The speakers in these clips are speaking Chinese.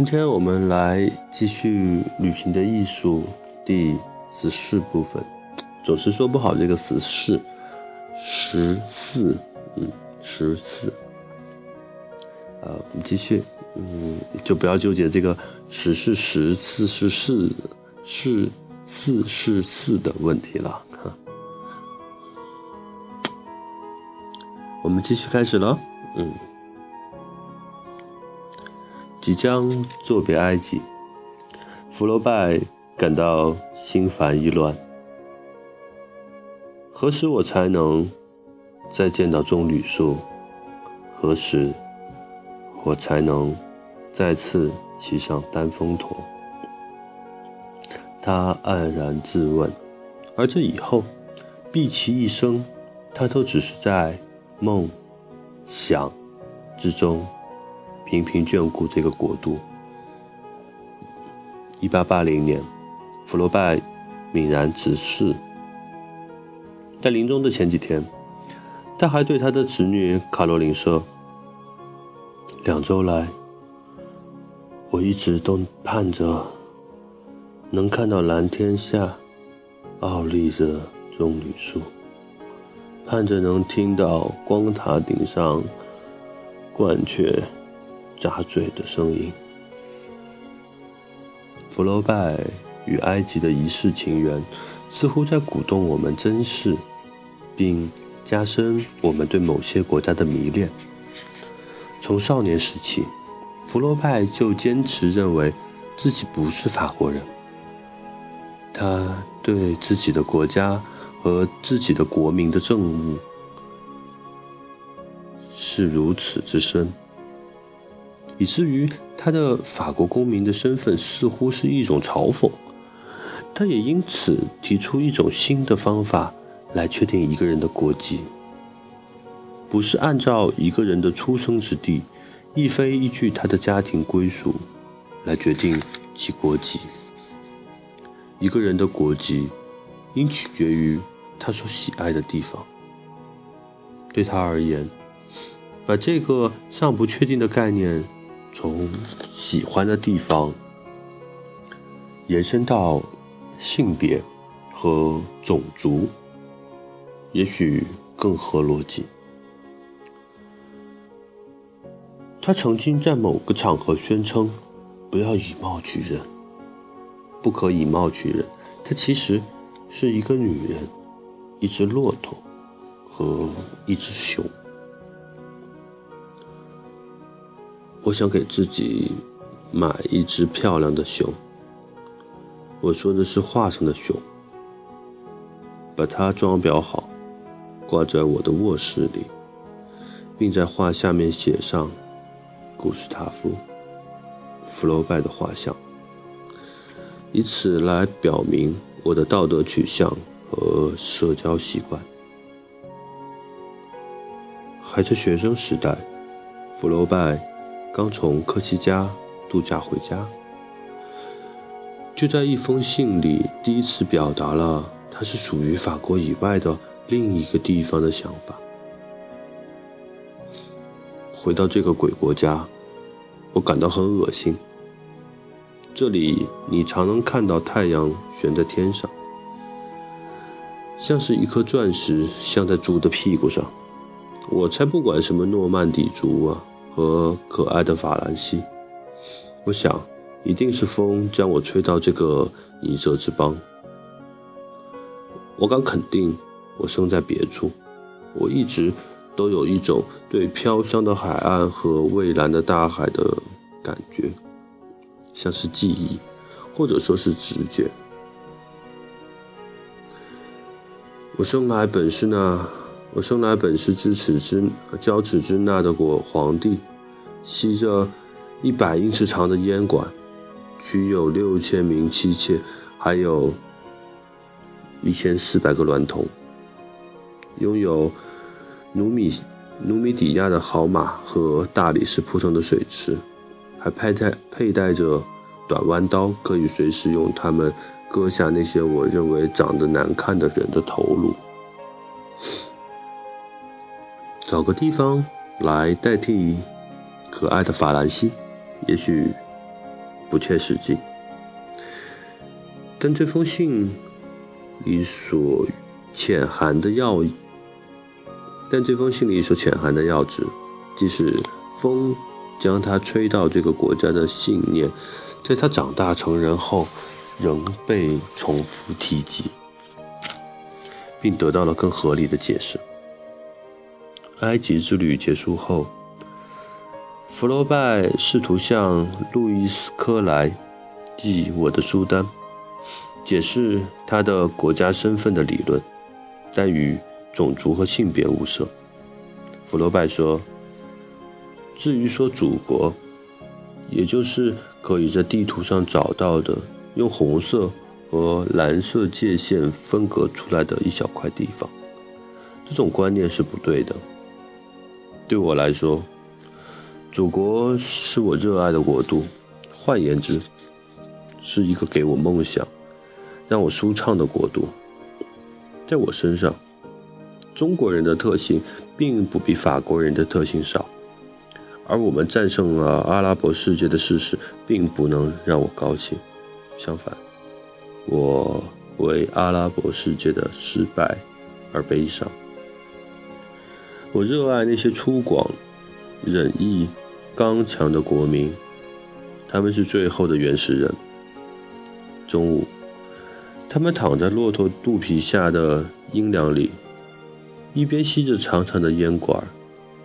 今天我们来继续《旅行的艺术》第十四部分，总是说不好这个十四，十四，嗯，十四。呃，我们继续，嗯，就不要纠结这个十是十，四是四，是四是四的问题了。哈我们继续开始了，嗯。即将作别埃及，弗罗拜感到心烦意乱。何时我才能再见到棕榈树？何时我才能再次骑上单峰驼？他黯然自问。而这以后，毕其一生，他都只是在梦想之中。频频眷顾这个国度。一八八零年，福楼拜泯然辞世。在临终的前几天，他还对他的侄女卡罗琳说：“两周来，我一直都盼着能看到蓝天下傲立着棕榈树，盼着能听到光塔顶上鹳雀。”扎嘴的声音。福楼拜与埃及的一世情缘，似乎在鼓动我们珍视，并加深我们对某些国家的迷恋。从少年时起，福楼拜就坚持认为自己不是法国人。他对自己的国家和自己的国民的政务是如此之深。以至于他的法国公民的身份似乎是一种嘲讽，他也因此提出一种新的方法来确定一个人的国籍，不是按照一个人的出生之地，亦非依据他的家庭归属来决定其国籍。一个人的国籍应取决于他所喜爱的地方。对他而言，把这个尚不确定的概念。从喜欢的地方延伸到性别和种族，也许更合逻辑。他曾经在某个场合宣称：“不要以貌取人，不可以貌取人。”他其实是一个女人，一只骆驼和一只熊。我想给自己买一只漂亮的熊。我说的是画上的熊，把它装裱好，挂在我的卧室里，并在画下面写上古斯塔夫·福楼拜的画像，以此来表明我的道德取向和社交习惯。还在学生时代，福楼拜。刚从科西嘉度假回家，就在一封信里第一次表达了他是属于法国以外的另一个地方的想法。回到这个鬼国家，我感到很恶心。这里你常能看到太阳悬在天上，像是一颗钻石镶在猪的屁股上。我才不管什么诺曼底族啊！和可爱的法兰西，我想，一定是风将我吹到这个尼泽之邦。我敢肯定，我生在别处。我一直都有一种对飘香的海岸和蔚蓝的大海的感觉，像是记忆，或者说是直觉。我生来本是那。我生来本是支持之骄耻之那的国皇帝，吸着一百英尺长的烟管，娶有六千名妻妾，还有一千四百个娈童，拥有努米努米底亚的好马和大理石铺成的水池，还佩戴佩戴着短弯刀，可以随时用它们割下那些我认为长得难看的人的头颅。找个地方来代替可爱的法兰西，也许不切实际。但这封信里所潜含的要，但这封信里所潜含的要旨，即使风将它吹到这个国家的信念，在他长大成人后，仍被重复提及，并得到了更合理的解释。埃及之旅结束后，弗罗拜试图向路易斯科莱寄我的书单。解释他的国家身份的理论，但与种族和性别无涉。弗罗拜说：“至于说祖国，也就是可以在地图上找到的用红色和蓝色界限分隔出来的一小块地方，这种观念是不对的。对我来说，祖国是我热爱的国度，换言之，是一个给我梦想。”让我舒畅的国度，在我身上，中国人的特性并不比法国人的特性少，而我们战胜了阿拉伯世界的事实并不能让我高兴，相反，我为阿拉伯世界的失败而悲伤。我热爱那些粗犷、忍毅、刚强的国民，他们是最后的原始人。中午。他们躺在骆驼肚皮下的阴凉里，一边吸着长长的烟管，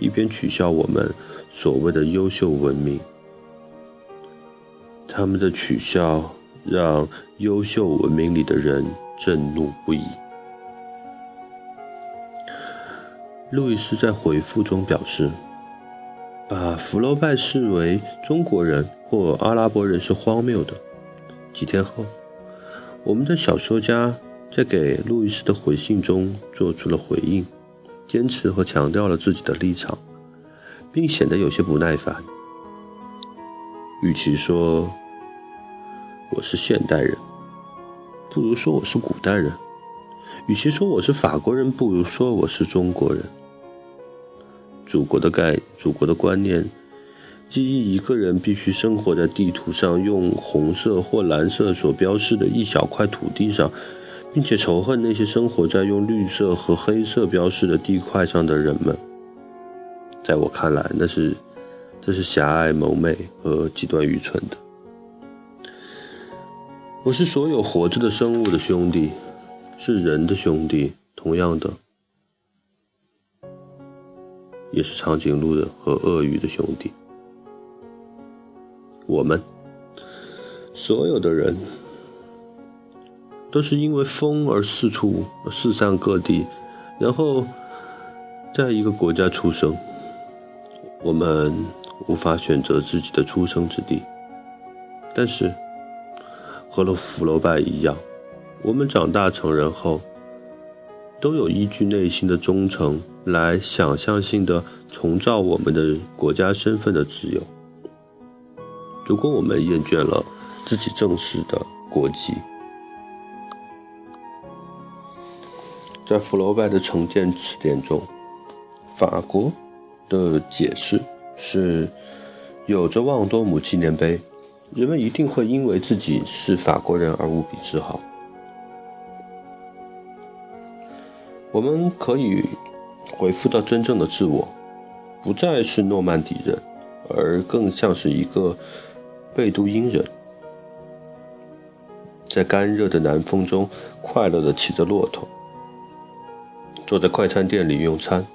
一边取笑我们所谓的优秀文明。他们的取笑让优秀文明里的人震怒不已。路易斯在回复中表示，把福楼拜视为中国人或阿拉伯人是荒谬的。几天后。我们的小说家在给路易斯的回信中做出了回应，坚持和强调了自己的立场，并显得有些不耐烦。与其说我是现代人，不如说我是古代人；与其说我是法国人，不如说我是中国人。祖国的概，祖国的观念。记忆一个人必须生活在地图上用红色或蓝色所标示的一小块土地上，并且仇恨那些生活在用绿色和黑色标示的地块上的人们。在我看来，那是这是狭隘、蒙昧和极端愚蠢的。我是所有活着的生物的兄弟，是人的兄弟，同样的，也是长颈鹿的和鳄鱼的兄弟。我们所有的人都是因为风而四处四散各地，然后在一个国家出生。我们无法选择自己的出生之地，但是和了福楼拜一样，我们长大成人后，都有依据内心的忠诚来想象性的重造我们的国家身份的自由。如果我们厌倦了自己正式的国籍，在福楼拜的成见词典中，法国的解释是：有着旺多姆纪念碑，人们一定会因为自己是法国人而无比自豪。我们可以回复到真正的自我，不再是诺曼底人，而更像是一个。贝都因人，在干热的南风中快乐地骑着骆驼，坐在快餐店里用餐，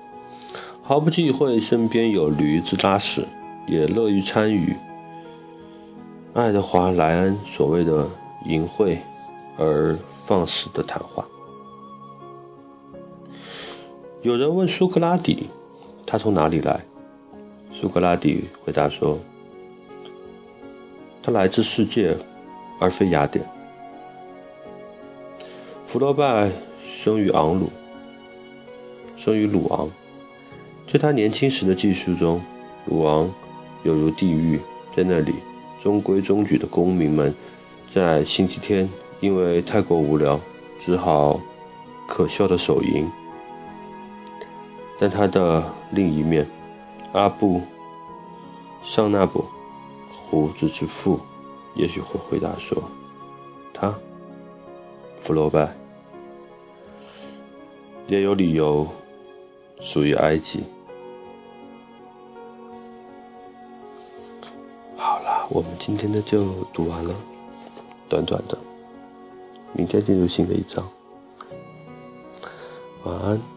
毫不忌讳身边有驴子拉屎，也乐于参与爱德华·莱恩所谓的淫秽而放肆的谈话。有人问苏格拉底，他从哪里来？苏格拉底回答说。他来自世界，而非雅典。福罗拜生于昂鲁，生于鲁昂。在他年轻时的记述中，鲁昂犹如地狱，在那里中规中矩的公民们，在星期天因为太过无聊，只好可笑的手淫。但他的另一面，阿布，尚纳布。胡子之父，也许会回答说：“他，弗罗拜，也有理由属于埃及。”好了，我们今天的就读完了，短短的。明天进入新的一章。晚安。